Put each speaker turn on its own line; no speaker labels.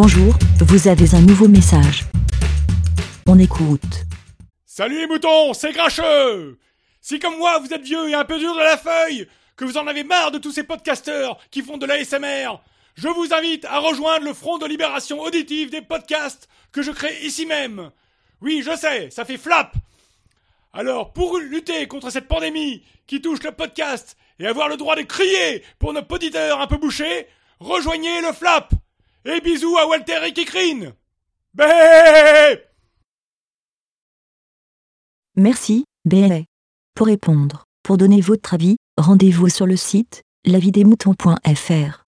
Bonjour, vous avez un nouveau message. On écoute.
Salut les moutons, c'est Grincheux Si comme moi vous êtes vieux et un peu dur de la feuille, que vous en avez marre de tous ces podcasteurs qui font de l'ASMR, je vous invite à rejoindre le front de libération auditive des podcasts que je crée ici même. Oui, je sais, ça fait flap Alors, pour lutter contre cette pandémie qui touche le podcast et avoir le droit de crier pour nos auditeurs un peu bouchés, rejoignez le flap Et bisous à Walter et Kikrine Bé
Merci, BLA. Pour répondre, pour donner votre avis, rendez-vous sur le site lavidemouton.fr.